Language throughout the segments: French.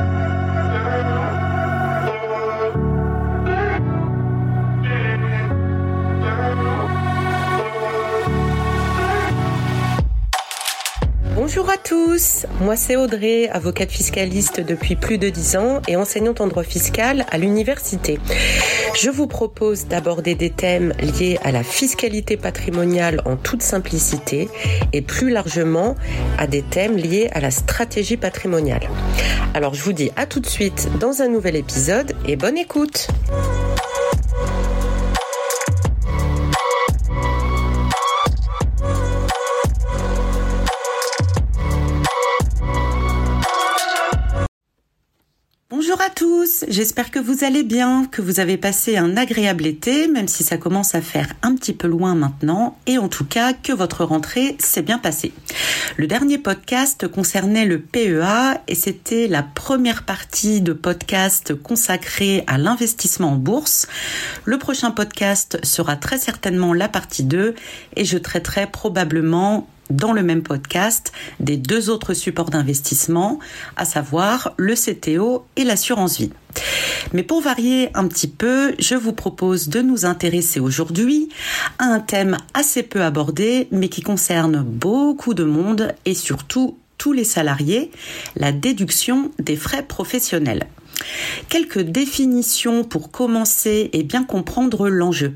love. À tous, moi c'est Audrey, avocate fiscaliste depuis plus de 10 ans et enseignante en droit fiscal à l'université. Je vous propose d'aborder des thèmes liés à la fiscalité patrimoniale en toute simplicité et plus largement à des thèmes liés à la stratégie patrimoniale. Alors je vous dis à tout de suite dans un nouvel épisode et bonne écoute. J'espère que vous allez bien, que vous avez passé un agréable été, même si ça commence à faire un petit peu loin maintenant, et en tout cas que votre rentrée s'est bien passée. Le dernier podcast concernait le PEA et c'était la première partie de podcast consacrée à l'investissement en bourse. Le prochain podcast sera très certainement la partie 2 et je traiterai probablement dans le même podcast des deux autres supports d'investissement, à savoir le CTO et l'assurance vie. Mais pour varier un petit peu, je vous propose de nous intéresser aujourd'hui à un thème assez peu abordé, mais qui concerne beaucoup de monde et surtout tous les salariés, la déduction des frais professionnels. Quelques définitions pour commencer et bien comprendre l'enjeu.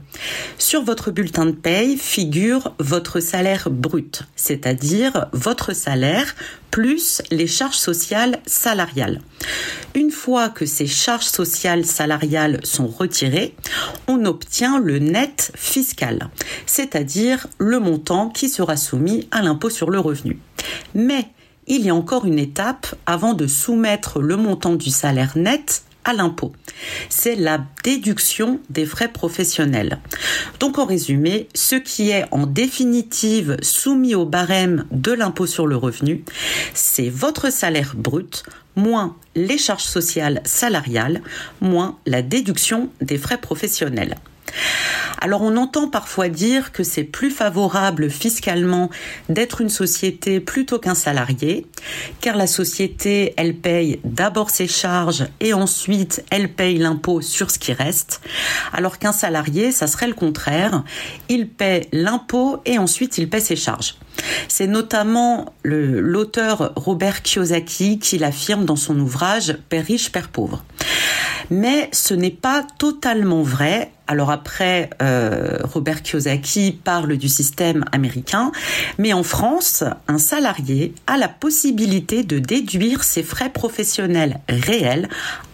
Sur votre bulletin de paye figure votre salaire brut, c'est-à-dire votre salaire plus les charges sociales salariales. Une fois que ces charges sociales salariales sont retirées, on obtient le net fiscal, c'est-à-dire le montant qui sera soumis à l'impôt sur le revenu. Mais il y a encore une étape avant de soumettre le montant du salaire net à l'impôt. C'est la déduction des frais professionnels. Donc en résumé, ce qui est en définitive soumis au barème de l'impôt sur le revenu, c'est votre salaire brut moins les charges sociales salariales, moins la déduction des frais professionnels. Alors on entend parfois dire que c'est plus favorable fiscalement d'être une société plutôt qu'un salarié, car la société, elle paye d'abord ses charges et ensuite elle paye l'impôt sur ce qui reste, alors qu'un salarié, ça serait le contraire, il paie l'impôt et ensuite il paie ses charges. C'est notamment l'auteur Robert Kiyosaki qui l'affirme dans son ouvrage Père riche, Père pauvre. Mais ce n'est pas totalement vrai. Alors après, euh, Robert Kiyosaki parle du système américain, mais en France, un salarié a la possibilité de déduire ses frais professionnels réels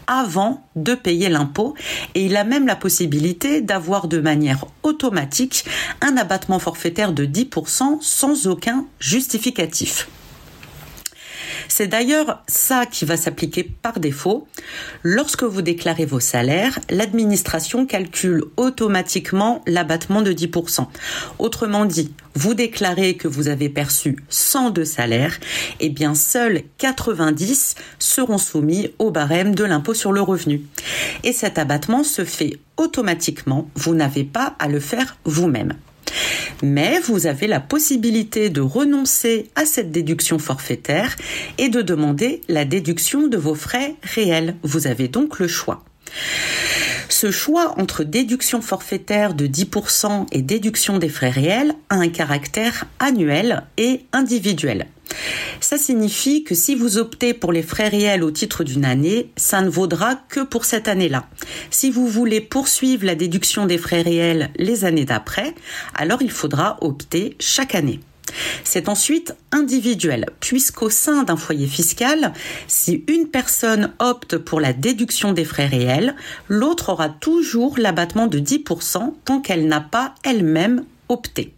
avant de payer l'impôt et il a même la possibilité d'avoir de manière automatique un abattement forfaitaire de 10% sans aucun justificatif. C'est d'ailleurs ça qui va s'appliquer par défaut. Lorsque vous déclarez vos salaires, l'administration calcule automatiquement l'abattement de 10%. Autrement dit, vous déclarez que vous avez perçu 100 de salaire, et eh bien seuls 90 seront soumis au barème de l'impôt sur le revenu. Et cet abattement se fait automatiquement, vous n'avez pas à le faire vous-même mais vous avez la possibilité de renoncer à cette déduction forfaitaire et de demander la déduction de vos frais réels. Vous avez donc le choix. Ce choix entre déduction forfaitaire de 10% et déduction des frais réels a un caractère annuel et individuel. Ça signifie que si vous optez pour les frais réels au titre d'une année, ça ne vaudra que pour cette année-là. Si vous voulez poursuivre la déduction des frais réels les années d'après, alors il faudra opter chaque année. C'est ensuite individuel, puisqu'au sein d'un foyer fiscal, si une personne opte pour la déduction des frais réels, l'autre aura toujours l'abattement de 10% tant qu'elle n'a pas elle-même opté.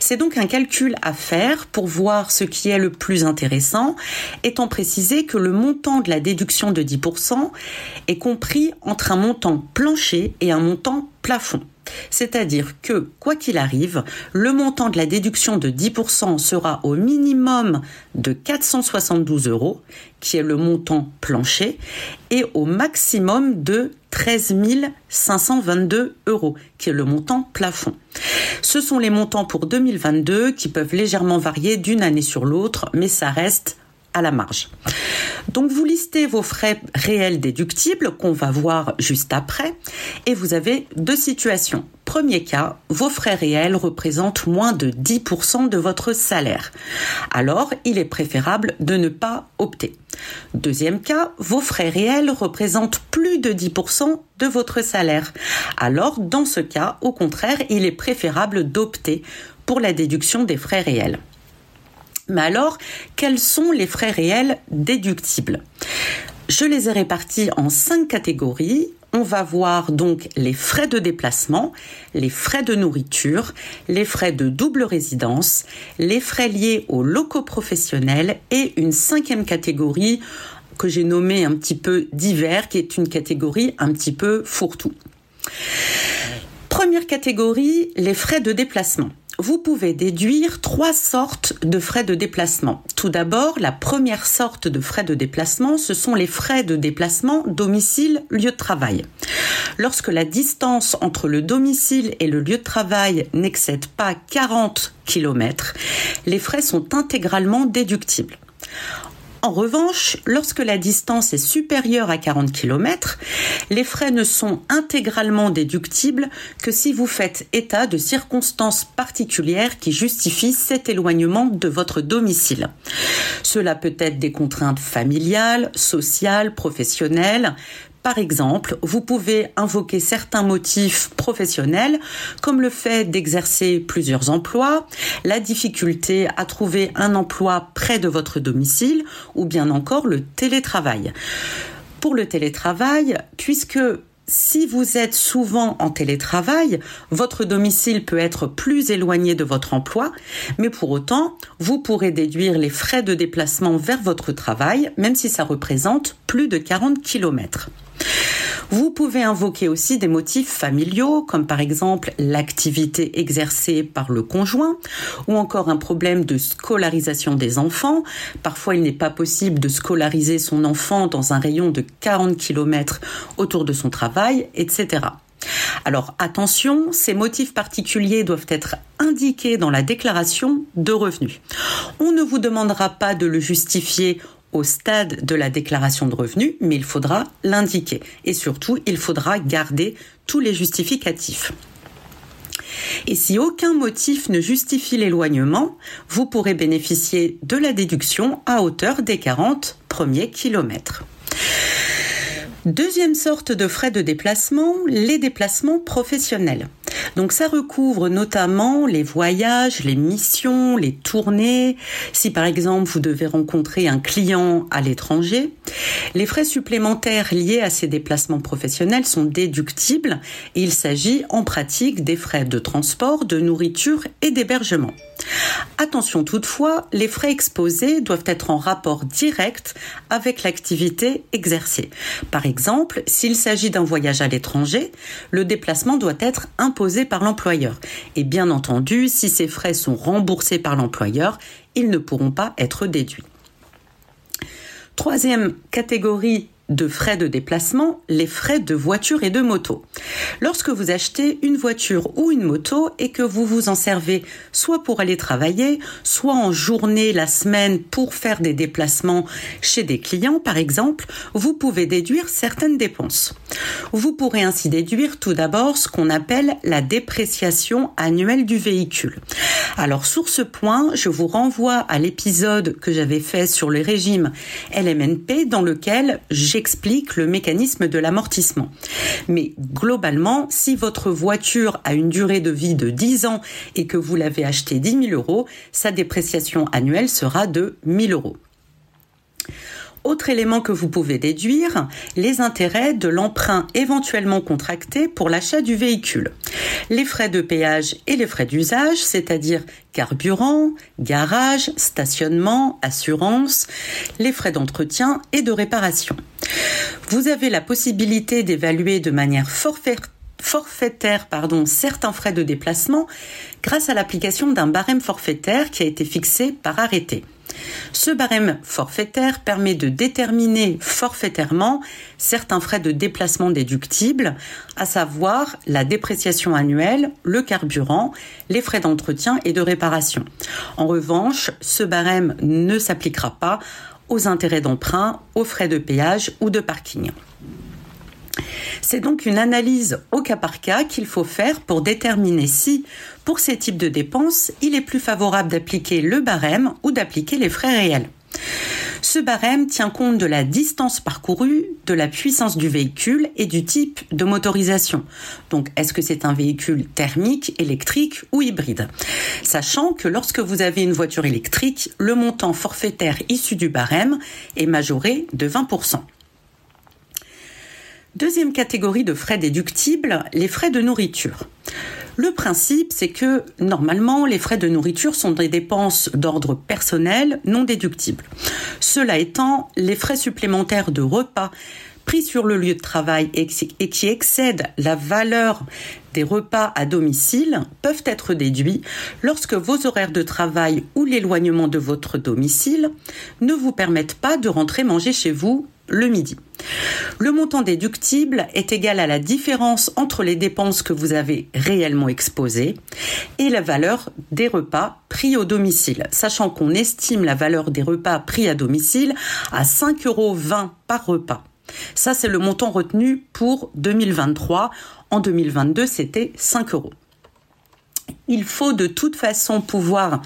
C'est donc un calcul à faire pour voir ce qui est le plus intéressant, étant précisé que le montant de la déduction de 10% est compris entre un montant plancher et un montant plafond. C'est-à-dire que, quoi qu'il arrive, le montant de la déduction de 10% sera au minimum de 472 euros, qui est le montant plancher, et au maximum de 13 522 euros, qui est le montant plafond. Ce sont les montants pour 2022 qui peuvent légèrement varier d'une année sur l'autre, mais ça reste à la marge. Donc vous listez vos frais réels déductibles qu'on va voir juste après et vous avez deux situations. Premier cas, vos frais réels représentent moins de 10% de votre salaire. Alors, il est préférable de ne pas opter. Deuxième cas, vos frais réels représentent plus de 10% de votre salaire. Alors, dans ce cas, au contraire, il est préférable d'opter pour la déduction des frais réels. Mais alors, quels sont les frais réels déductibles? Je les ai répartis en cinq catégories. On va voir donc les frais de déplacement, les frais de nourriture, les frais de double résidence, les frais liés aux locaux professionnels et une cinquième catégorie que j'ai nommée un petit peu divers, qui est une catégorie un petit peu fourre-tout. Première catégorie, les frais de déplacement vous pouvez déduire trois sortes de frais de déplacement. Tout d'abord, la première sorte de frais de déplacement, ce sont les frais de déplacement domicile-lieu de travail. Lorsque la distance entre le domicile et le lieu de travail n'excède pas 40 km, les frais sont intégralement déductibles. En revanche, lorsque la distance est supérieure à 40 km, les frais ne sont intégralement déductibles que si vous faites état de circonstances particulières qui justifient cet éloignement de votre domicile. Cela peut être des contraintes familiales, sociales, professionnelles, par exemple, vous pouvez invoquer certains motifs professionnels, comme le fait d'exercer plusieurs emplois, la difficulté à trouver un emploi près de votre domicile, ou bien encore le télétravail. Pour le télétravail, puisque si vous êtes souvent en télétravail, votre domicile peut être plus éloigné de votre emploi, mais pour autant, vous pourrez déduire les frais de déplacement vers votre travail, même si ça représente plus de 40 km. Vous pouvez invoquer aussi des motifs familiaux, comme par exemple l'activité exercée par le conjoint, ou encore un problème de scolarisation des enfants. Parfois, il n'est pas possible de scolariser son enfant dans un rayon de 40 km autour de son travail, etc. Alors attention, ces motifs particuliers doivent être indiqués dans la déclaration de revenus. On ne vous demandera pas de le justifier au stade de la déclaration de revenus, mais il faudra l'indiquer. Et surtout, il faudra garder tous les justificatifs. Et si aucun motif ne justifie l'éloignement, vous pourrez bénéficier de la déduction à hauteur des 40 premiers kilomètres. Deuxième sorte de frais de déplacement, les déplacements professionnels. Donc ça recouvre notamment les voyages, les missions, les tournées. Si par exemple vous devez rencontrer un client à l'étranger, les frais supplémentaires liés à ces déplacements professionnels sont déductibles et il s'agit en pratique des frais de transport, de nourriture et d'hébergement. Attention toutefois, les frais exposés doivent être en rapport direct avec l'activité exercée. Par exemple, s'il s'agit d'un voyage à l'étranger, le déplacement doit être imposé par l'employeur. Et bien entendu, si ces frais sont remboursés par l'employeur, ils ne pourront pas être déduits. Troisième catégorie de frais de déplacement, les frais de voiture et de moto. Lorsque vous achetez une voiture ou une moto et que vous vous en servez soit pour aller travailler, soit en journée la semaine pour faire des déplacements chez des clients par exemple, vous pouvez déduire certaines dépenses. Vous pourrez ainsi déduire tout d'abord ce qu'on appelle la dépréciation annuelle du véhicule. Alors sur ce point, je vous renvoie à l'épisode que j'avais fait sur le régime LMNP dans lequel j'ai explique le mécanisme de l'amortissement. Mais globalement, si votre voiture a une durée de vie de 10 ans et que vous l'avez achetée 10 000 euros, sa dépréciation annuelle sera de 1000 euros. Autre élément que vous pouvez déduire, les intérêts de l'emprunt éventuellement contracté pour l'achat du véhicule. Les frais de péage et les frais d'usage, c'est-à-dire carburant, garage, stationnement, assurance, les frais d'entretien et de réparation. Vous avez la possibilité d'évaluer de manière forfaitaire certains frais de déplacement grâce à l'application d'un barème forfaitaire qui a été fixé par arrêté. Ce barème forfaitaire permet de déterminer forfaitairement certains frais de déplacement déductibles, à savoir la dépréciation annuelle, le carburant, les frais d'entretien et de réparation. En revanche, ce barème ne s'appliquera pas aux intérêts d'emprunt, aux frais de péage ou de parking. C'est donc une analyse au cas par cas qu'il faut faire pour déterminer si, pour ces types de dépenses, il est plus favorable d'appliquer le barème ou d'appliquer les frais réels. Ce barème tient compte de la distance parcourue, de la puissance du véhicule et du type de motorisation. Donc, est-ce que c'est un véhicule thermique, électrique ou hybride? Sachant que lorsque vous avez une voiture électrique, le montant forfaitaire issu du barème est majoré de 20%. Deuxième catégorie de frais déductibles, les frais de nourriture. Le principe, c'est que normalement, les frais de nourriture sont des dépenses d'ordre personnel non déductibles. Cela étant, les frais supplémentaires de repas pris sur le lieu de travail et qui excèdent la valeur des repas à domicile peuvent être déduits lorsque vos horaires de travail ou l'éloignement de votre domicile ne vous permettent pas de rentrer manger chez vous le midi. Le montant déductible est égal à la différence entre les dépenses que vous avez réellement exposées et la valeur des repas pris au domicile, sachant qu'on estime la valeur des repas pris à domicile à 5,20 euros par repas. Ça, c'est le montant retenu pour 2023. En 2022, c'était 5 euros il faut de toute façon pouvoir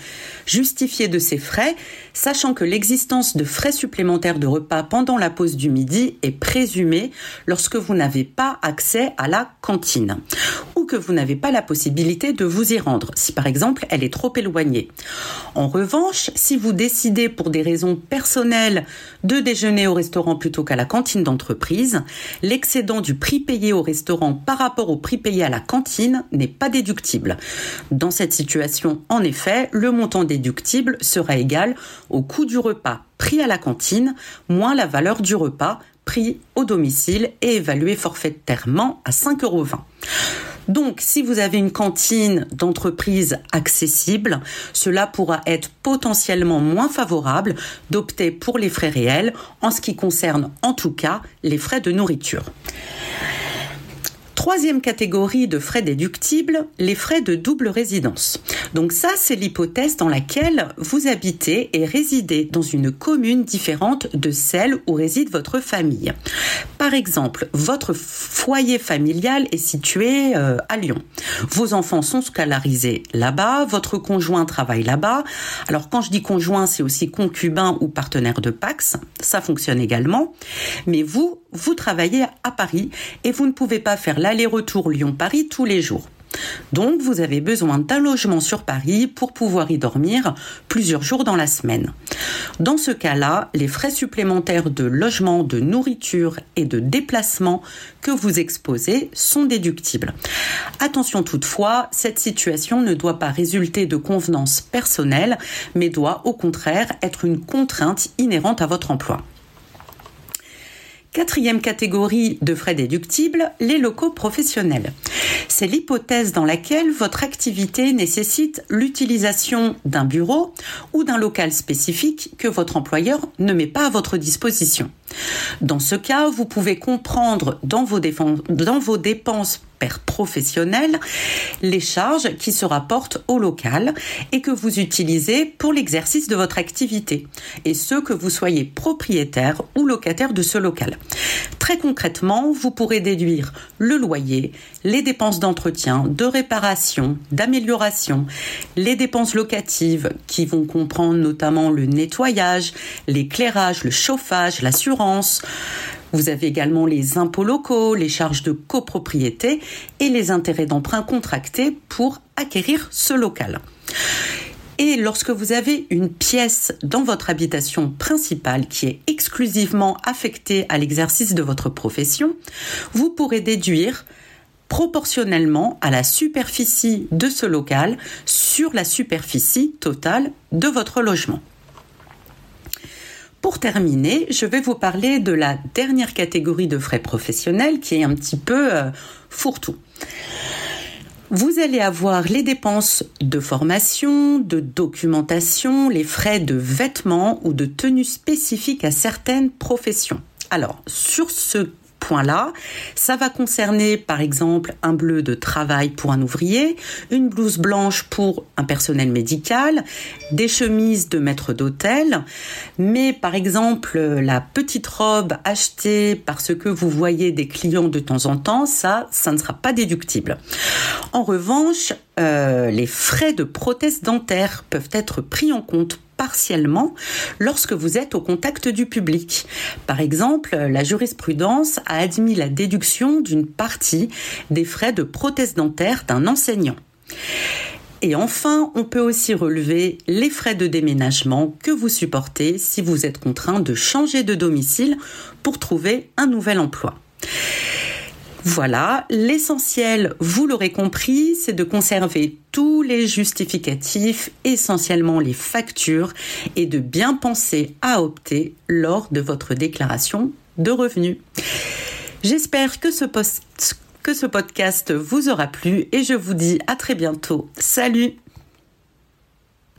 justifier de ces frais, sachant que l'existence de frais supplémentaires de repas pendant la pause du midi est présumée lorsque vous n'avez pas accès à la cantine que vous n'avez pas la possibilité de vous y rendre, si par exemple elle est trop éloignée. En revanche, si vous décidez pour des raisons personnelles de déjeuner au restaurant plutôt qu'à la cantine d'entreprise, l'excédent du prix payé au restaurant par rapport au prix payé à la cantine n'est pas déductible. Dans cette situation, en effet, le montant déductible sera égal au coût du repas pris à la cantine moins la valeur du repas pris au domicile et évalué forfaitairement à 5,20 euros. Donc, si vous avez une cantine d'entreprise accessible, cela pourra être potentiellement moins favorable d'opter pour les frais réels en ce qui concerne en tout cas les frais de nourriture. Troisième catégorie de frais déductibles, les frais de double résidence. Donc ça, c'est l'hypothèse dans laquelle vous habitez et résidez dans une commune différente de celle où réside votre famille. Par exemple, votre foyer familial est situé euh, à Lyon. Vos enfants sont scolarisés là-bas, votre conjoint travaille là-bas. Alors quand je dis conjoint, c'est aussi concubin ou partenaire de Pax, ça fonctionne également. Mais vous, vous travaillez à Paris et vous ne pouvez pas faire l'aller-retour Lyon-Paris tous les jours. Donc vous avez besoin d'un logement sur Paris pour pouvoir y dormir plusieurs jours dans la semaine. Dans ce cas-là, les frais supplémentaires de logement, de nourriture et de déplacement que vous exposez sont déductibles. Attention toutefois, cette situation ne doit pas résulter de convenances personnelles, mais doit au contraire être une contrainte inhérente à votre emploi. Quatrième catégorie de frais déductibles, les locaux professionnels. C'est l'hypothèse dans laquelle votre activité nécessite l'utilisation d'un bureau ou d'un local spécifique que votre employeur ne met pas à votre disposition. Dans ce cas, vous pouvez comprendre dans vos, dans vos dépenses professionnel les charges qui se rapportent au local et que vous utilisez pour l'exercice de votre activité, et ce que vous soyez propriétaire ou locataire de ce local. Très concrètement, vous pourrez déduire le loyer, les dépenses d'entretien, de réparation, d'amélioration, les dépenses locatives qui vont comprendre notamment le nettoyage, l'éclairage, le chauffage, l'assurance, vous avez également les impôts locaux, les charges de copropriété et les intérêts d'emprunt contractés pour acquérir ce local. Et lorsque vous avez une pièce dans votre habitation principale qui est exclusivement affectée à l'exercice de votre profession, vous pourrez déduire proportionnellement à la superficie de ce local sur la superficie totale de votre logement. Pour terminer, je vais vous parler de la dernière catégorie de frais professionnels qui est un petit peu euh, fourre-tout. Vous allez avoir les dépenses de formation, de documentation, les frais de vêtements ou de tenue spécifiques à certaines professions. Alors, sur ce point-là. Ça va concerner par exemple un bleu de travail pour un ouvrier, une blouse blanche pour un personnel médical, des chemises de maître d'hôtel, mais par exemple la petite robe achetée parce que vous voyez des clients de temps en temps, ça, ça ne sera pas déductible. En revanche, euh, les frais de prothèse dentaire peuvent être pris en compte partiellement lorsque vous êtes au contact du public. Par exemple, la jurisprudence a admis la déduction d'une partie des frais de prothèse dentaire d'un enseignant. Et enfin, on peut aussi relever les frais de déménagement que vous supportez si vous êtes contraint de changer de domicile pour trouver un nouvel emploi. Voilà, l'essentiel, vous l'aurez compris, c'est de conserver tous les justificatifs, essentiellement les factures, et de bien penser à opter lors de votre déclaration de revenus. J'espère que ce, podcast vous aura plu et je vous dis à très bientôt. Salut